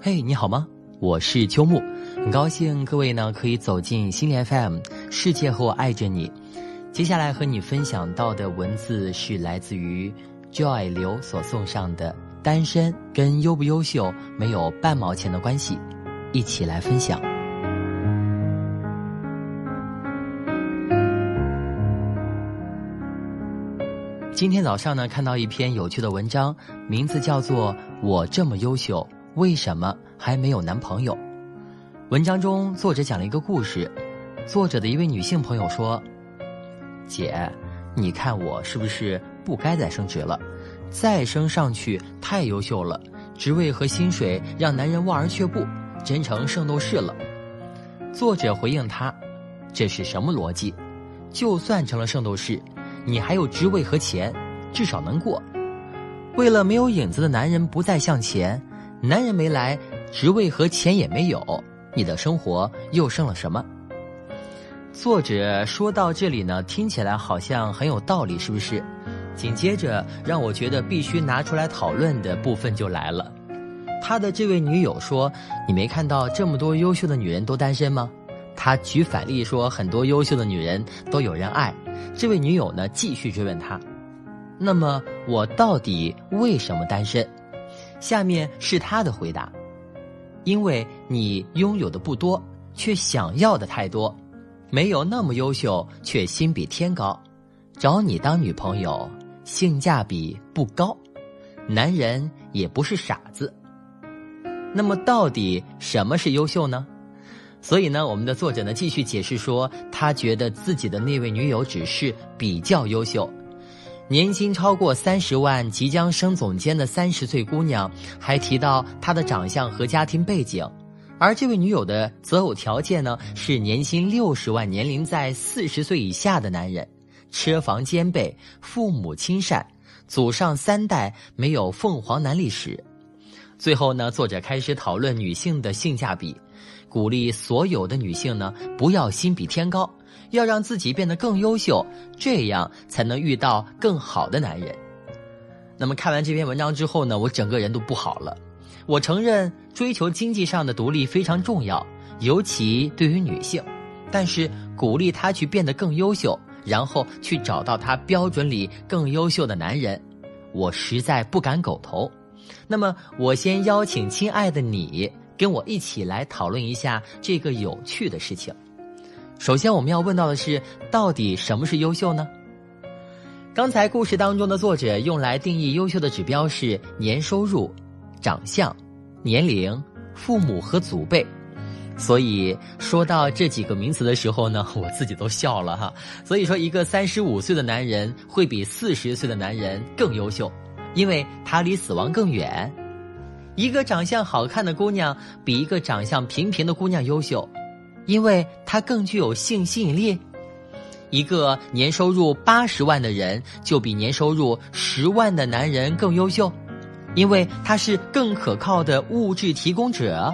嘿，你好吗？我是秋木，很高兴各位呢可以走进心理 FM，世界和我爱着你。接下来和你分享到的文字是来自于 Joy 刘所送上的《单身跟优不优秀没有半毛钱的关系》，一起来分享。今天早上呢，看到一篇有趣的文章，名字叫做《我这么优秀》。为什么还没有男朋友？文章中作者讲了一个故事。作者的一位女性朋友说：“姐，你看我是不是不该再升职了？再升上去太优秀了，职位和薪水让男人望而却步，真成圣斗士了。”作者回应他：“这是什么逻辑？就算成了圣斗士，你还有职位和钱，至少能过。为了没有影子的男人不再向前。”男人没来，职位和钱也没有，你的生活又剩了什么？作者说到这里呢，听起来好像很有道理，是不是？紧接着让我觉得必须拿出来讨论的部分就来了。他的这位女友说：“你没看到这么多优秀的女人都单身吗？”他举反例说，很多优秀的女人都有人爱。这位女友呢，继续追问他：“那么我到底为什么单身？”下面是他的回答：因为你拥有的不多，却想要的太多，没有那么优秀，却心比天高，找你当女朋友性价比不高，男人也不是傻子。那么到底什么是优秀呢？所以呢，我们的作者呢继续解释说，他觉得自己的那位女友只是比较优秀。年薪超过三十万、即将升总监的三十岁姑娘，还提到她的长相和家庭背景，而这位女友的择偶条件呢是年薪六十万、年龄在四十岁以下的男人，车房兼备，父母亲善，祖上三代没有凤凰男历史。最后呢，作者开始讨论女性的性价比，鼓励所有的女性呢不要心比天高。要让自己变得更优秀，这样才能遇到更好的男人。那么看完这篇文章之后呢，我整个人都不好了。我承认追求经济上的独立非常重要，尤其对于女性。但是鼓励她去变得更优秀，然后去找到她标准里更优秀的男人，我实在不敢苟同。那么我先邀请亲爱的你跟我一起来讨论一下这个有趣的事情。首先，我们要问到的是，到底什么是优秀呢？刚才故事当中的作者用来定义优秀的指标是年收入、长相、年龄、父母和祖辈。所以说到这几个名词的时候呢，我自己都笑了哈。所以说，一个三十五岁的男人会比四十岁的男人更优秀，因为他离死亡更远；一个长相好看的姑娘比一个长相平平的姑娘优秀。因为他更具有性吸引力，一个年收入八十万的人就比年收入十万的男人更优秀，因为他是更可靠的物质提供者。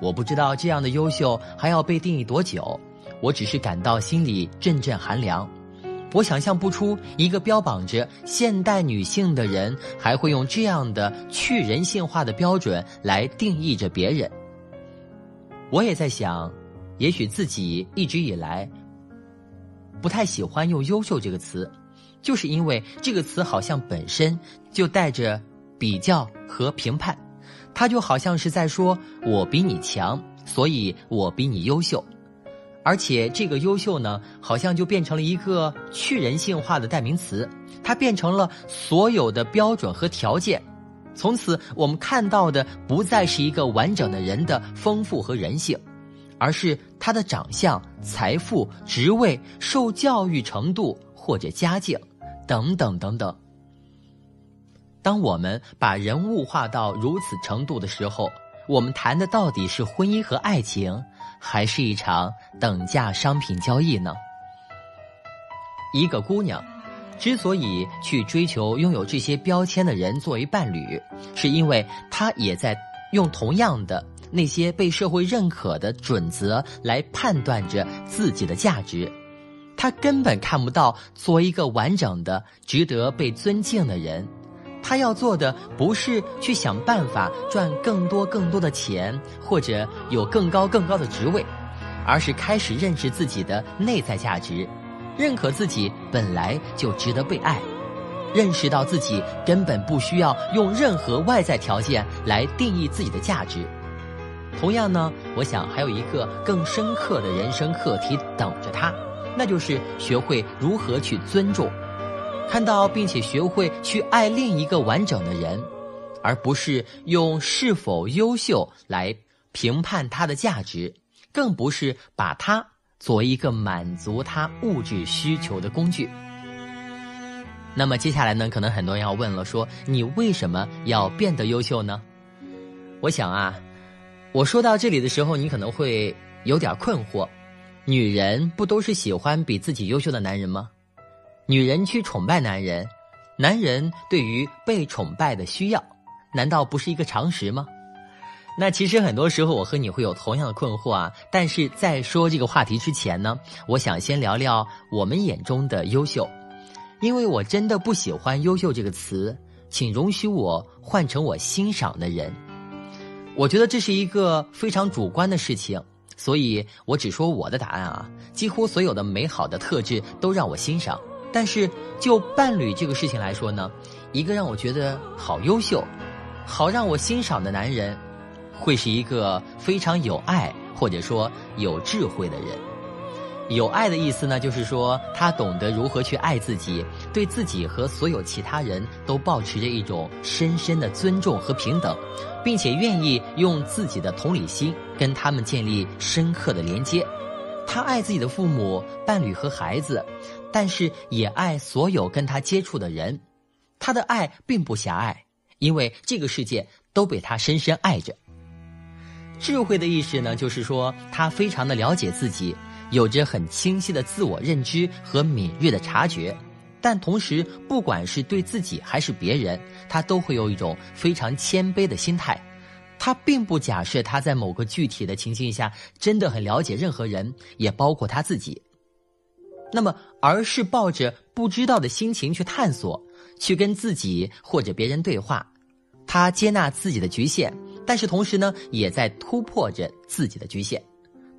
我不知道这样的优秀还要被定义多久，我只是感到心里阵阵寒凉。我想象不出一个标榜着现代女性的人还会用这样的去人性化的标准来定义着别人。我也在想，也许自己一直以来不太喜欢用“优秀”这个词，就是因为这个词好像本身就带着比较和评判，它就好像是在说我比你强，所以我比你优秀，而且这个“优秀”呢，好像就变成了一个去人性化的代名词，它变成了所有的标准和条件。从此，我们看到的不再是一个完整的人的丰富和人性，而是他的长相、财富、职位、受教育程度或者家境，等等等等。当我们把人物化到如此程度的时候，我们谈的到底是婚姻和爱情，还是一场等价商品交易呢？一个姑娘。之所以去追求拥有这些标签的人作为伴侣，是因为他也在用同样的那些被社会认可的准则来判断着自己的价值。他根本看不到作为一个完整的、值得被尊敬的人，他要做的不是去想办法赚更多更多的钱，或者有更高更高的职位，而是开始认识自己的内在价值，认可自己本来就值得被爱，认识到自己根本不需要用任何外在条件来定义自己的价值。同样呢，我想还有一个更深刻的人生课题等着他，那就是学会如何去尊重。看到并且学会去爱另一个完整的人，而不是用是否优秀来评判他的价值，更不是把他作为一个满足他物质需求的工具。那么接下来呢，可能很多人要问了，说你为什么要变得优秀呢？我想啊，我说到这里的时候，你可能会有点困惑：女人不都是喜欢比自己优秀的男人吗？女人去崇拜男人，男人对于被崇拜的需要，难道不是一个常识吗？那其实很多时候我和你会有同样的困惑啊。但是在说这个话题之前呢，我想先聊聊我们眼中的优秀，因为我真的不喜欢“优秀”这个词，请容许我换成我欣赏的人。我觉得这是一个非常主观的事情，所以我只说我的答案啊。几乎所有的美好的特质都让我欣赏。但是就伴侣这个事情来说呢，一个让我觉得好优秀、好让我欣赏的男人，会是一个非常有爱或者说有智慧的人。有爱的意思呢，就是说他懂得如何去爱自己，对自己和所有其他人都保持着一种深深的尊重和平等，并且愿意用自己的同理心跟他们建立深刻的连接。他爱自己的父母、伴侣和孩子。但是也爱所有跟他接触的人，他的爱并不狭隘，因为这个世界都被他深深爱着。智慧的意识呢，就是说他非常的了解自己，有着很清晰的自我认知和敏锐的察觉，但同时不管是对自己还是别人，他都会有一种非常谦卑的心态。他并不假设他在某个具体的情境下真的很了解任何人，也包括他自己。那么，而是抱着不知道的心情去探索，去跟自己或者别人对话。他接纳自己的局限，但是同时呢，也在突破着自己的局限。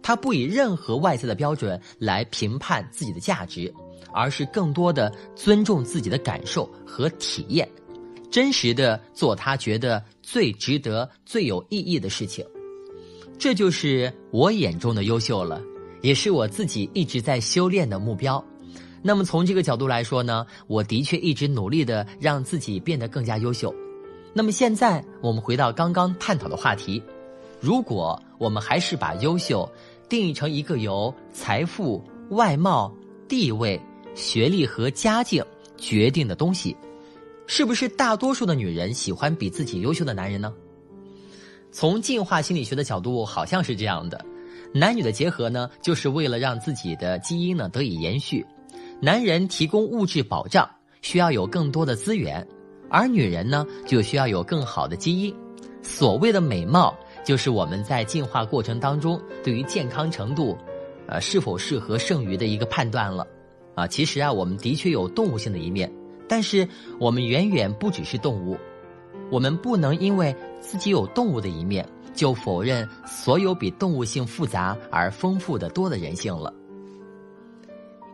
他不以任何外在的标准来评判自己的价值，而是更多的尊重自己的感受和体验，真实的做他觉得最值得、最有意义的事情。这就是我眼中的优秀了。也是我自己一直在修炼的目标。那么从这个角度来说呢，我的确一直努力的让自己变得更加优秀。那么现在我们回到刚刚探讨的话题，如果我们还是把优秀定义成一个由财富、外貌、地位、学历和家境决定的东西，是不是大多数的女人喜欢比自己优秀的男人呢？从进化心理学的角度，好像是这样的。男女的结合呢，就是为了让自己的基因呢得以延续。男人提供物质保障，需要有更多的资源，而女人呢就需要有更好的基因。所谓的美貌，就是我们在进化过程当中对于健康程度，呃是否适合剩余的一个判断了。啊，其实啊，我们的确有动物性的一面，但是我们远远不只是动物，我们不能因为自己有动物的一面。就否认所有比动物性复杂而丰富的多的人性了。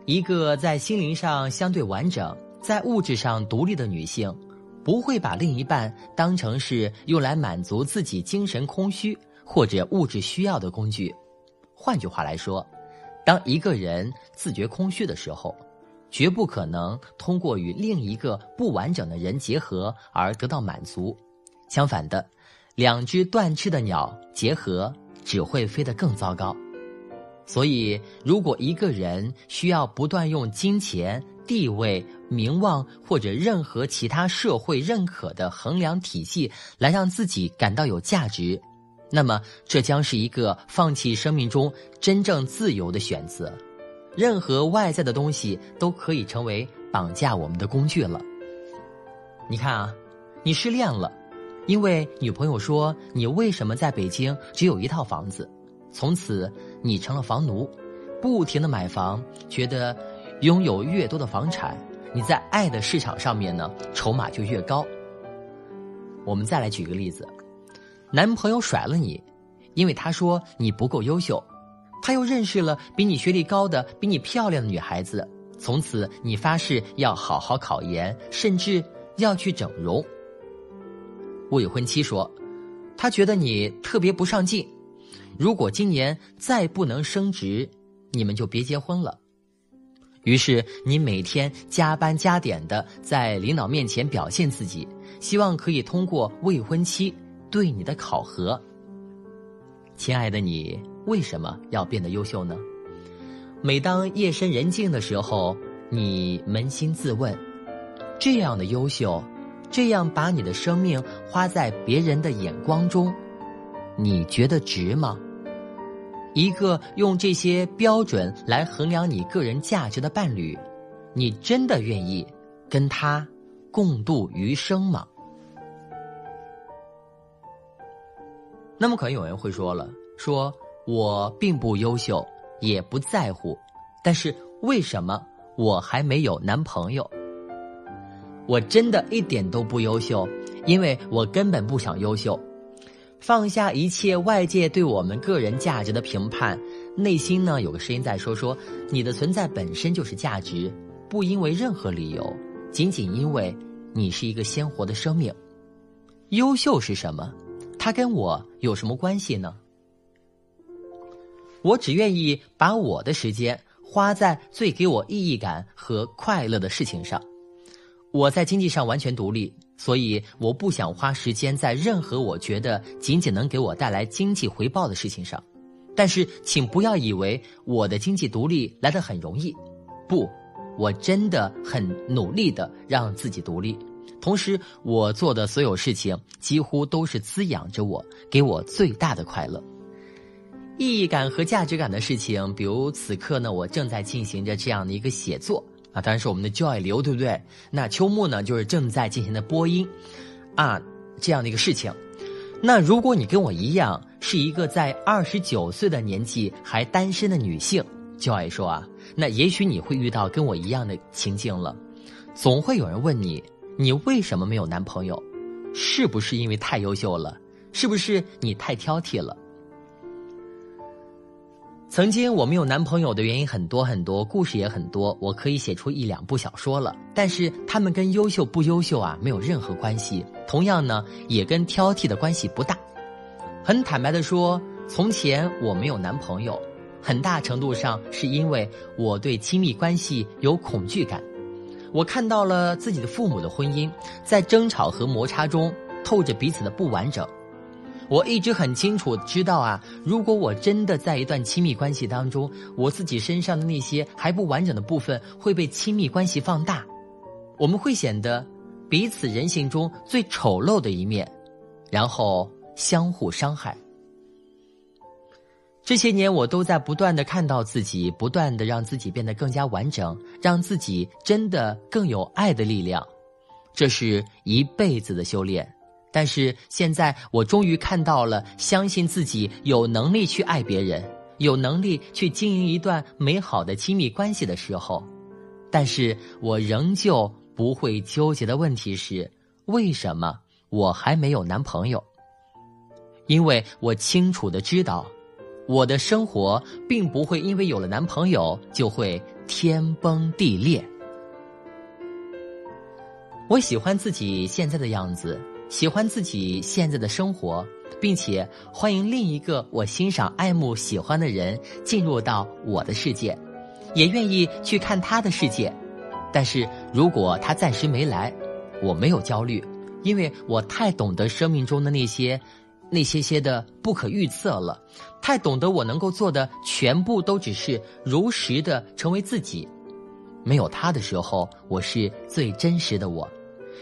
一个在心灵上相对完整、在物质上独立的女性，不会把另一半当成是用来满足自己精神空虚或者物质需要的工具。换句话来说，当一个人自觉空虚的时候，绝不可能通过与另一个不完整的人结合而得到满足。相反的。两只断翅的鸟结合，只会飞得更糟糕。所以，如果一个人需要不断用金钱、地位、名望或者任何其他社会认可的衡量体系来让自己感到有价值，那么这将是一个放弃生命中真正自由的选择。任何外在的东西都可以成为绑架我们的工具了。你看啊，你失恋了。因为女朋友说你为什么在北京只有一套房子，从此你成了房奴，不停的买房，觉得拥有越多的房产，你在爱的市场上面呢筹码就越高。我们再来举个例子：男朋友甩了你，因为他说你不够优秀，他又认识了比你学历高的、比你漂亮的女孩子，从此你发誓要好好考研，甚至要去整容。未婚妻说，他觉得你特别不上进，如果今年再不能升职，你们就别结婚了。于是你每天加班加点的在领导面前表现自己，希望可以通过未婚妻对你的考核。亲爱的，你为什么要变得优秀呢？每当夜深人静的时候，你扪心自问：这样的优秀，这样把你的生命花在别人的眼光中，你觉得值吗？一个用这些标准来衡量你个人价值的伴侣，你真的愿意跟他共度余生吗？那么可能有人会说了，说我并不优秀，也不在乎，但是为什么我还没有男朋友？我真的一点都不优秀，因为我根本不想优秀。放下一切外界对我们个人价值的评判，内心呢有个声音在说：说你的存在本身就是价值，不因为任何理由，仅仅因为你是一个鲜活的生命。优秀是什么？它跟我有什么关系呢？我只愿意把我的时间花在最给我意义感和快乐的事情上。我在经济上完全独立。所以，我不想花时间在任何我觉得仅仅能给我带来经济回报的事情上。但是，请不要以为我的经济独立来得很容易。不，我真的很努力的让自己独立。同时，我做的所有事情几乎都是滋养着我，给我最大的快乐、意义感和价值感的事情。比如，此刻呢，我正在进行着这样的一个写作。啊，当然是我们的 Joy 流，对不对？那秋木呢，就是正在进行的播音，啊，这样的一个事情。那如果你跟我一样，是一个在二十九岁的年纪还单身的女性，Joy 说啊，那也许你会遇到跟我一样的情境了。总会有人问你，你为什么没有男朋友？是不是因为太优秀了？是不是你太挑剔了？曾经我没有男朋友的原因很多很多，故事也很多，我可以写出一两部小说了。但是他们跟优秀不优秀啊没有任何关系，同样呢也跟挑剔的关系不大。很坦白的说，从前我没有男朋友，很大程度上是因为我对亲密关系有恐惧感。我看到了自己的父母的婚姻，在争吵和摩擦中透着彼此的不完整。我一直很清楚知道啊，如果我真的在一段亲密关系当中，我自己身上的那些还不完整的部分会被亲密关系放大，我们会显得彼此人性中最丑陋的一面，然后相互伤害。这些年我都在不断的看到自己，不断的让自己变得更加完整，让自己真的更有爱的力量，这是一辈子的修炼。但是现在，我终于看到了，相信自己有能力去爱别人，有能力去经营一段美好的亲密关系的时候。但是我仍旧不会纠结的问题是：为什么我还没有男朋友？因为我清楚的知道，我的生活并不会因为有了男朋友就会天崩地裂。我喜欢自己现在的样子。喜欢自己现在的生活，并且欢迎另一个我欣赏、爱慕、喜欢的人进入到我的世界，也愿意去看他的世界。但是如果他暂时没来，我没有焦虑，因为我太懂得生命中的那些、那些些的不可预测了，太懂得我能够做的全部都只是如实的成为自己。没有他的时候，我是最真实的我。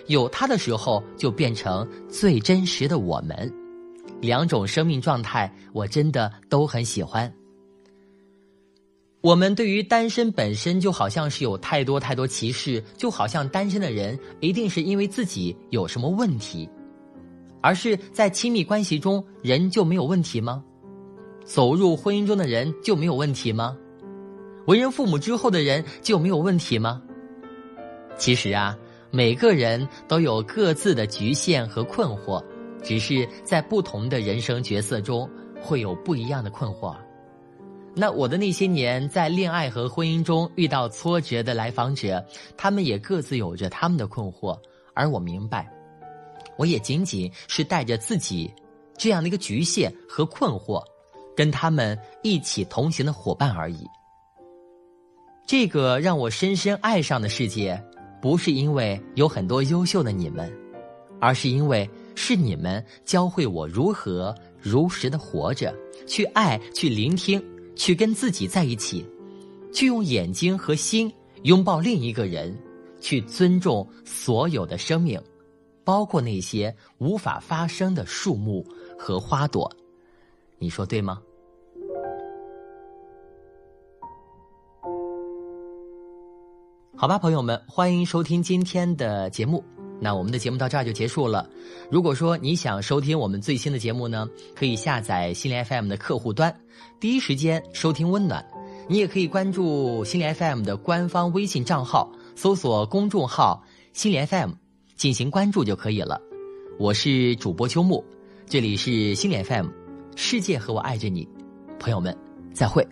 有他的时候，就变成最真实的我们。两种生命状态，我真的都很喜欢。我们对于单身本身就好像是有太多太多歧视，就好像单身的人一定是因为自己有什么问题，而是在亲密关系中人就没有问题吗？走入婚姻中的人就没有问题吗？为人父母之后的人就没有问题吗？其实啊。每个人都有各自的局限和困惑，只是在不同的人生角色中会有不一样的困惑。那我的那些年在恋爱和婚姻中遇到挫折的来访者，他们也各自有着他们的困惑，而我明白，我也仅仅是带着自己这样的一个局限和困惑，跟他们一起同行的伙伴而已。这个让我深深爱上的世界，不是因为有很多优秀的你们，而是因为是你们教会我如何如实的活着，去爱，去聆听。去跟自己在一起，去用眼睛和心拥抱另一个人，去尊重所有的生命，包括那些无法发生的树木和花朵。你说对吗？好吧，朋友们，欢迎收听今天的节目。那我们的节目到这儿就结束了。如果说你想收听我们最新的节目呢，可以下载心灵 FM 的客户端，第一时间收听温暖。你也可以关注心灵 FM 的官方微信账号，搜索公众号心灵 FM 进行关注就可以了。我是主播秋木，这里是心灵 FM，世界和我爱着你，朋友们再会。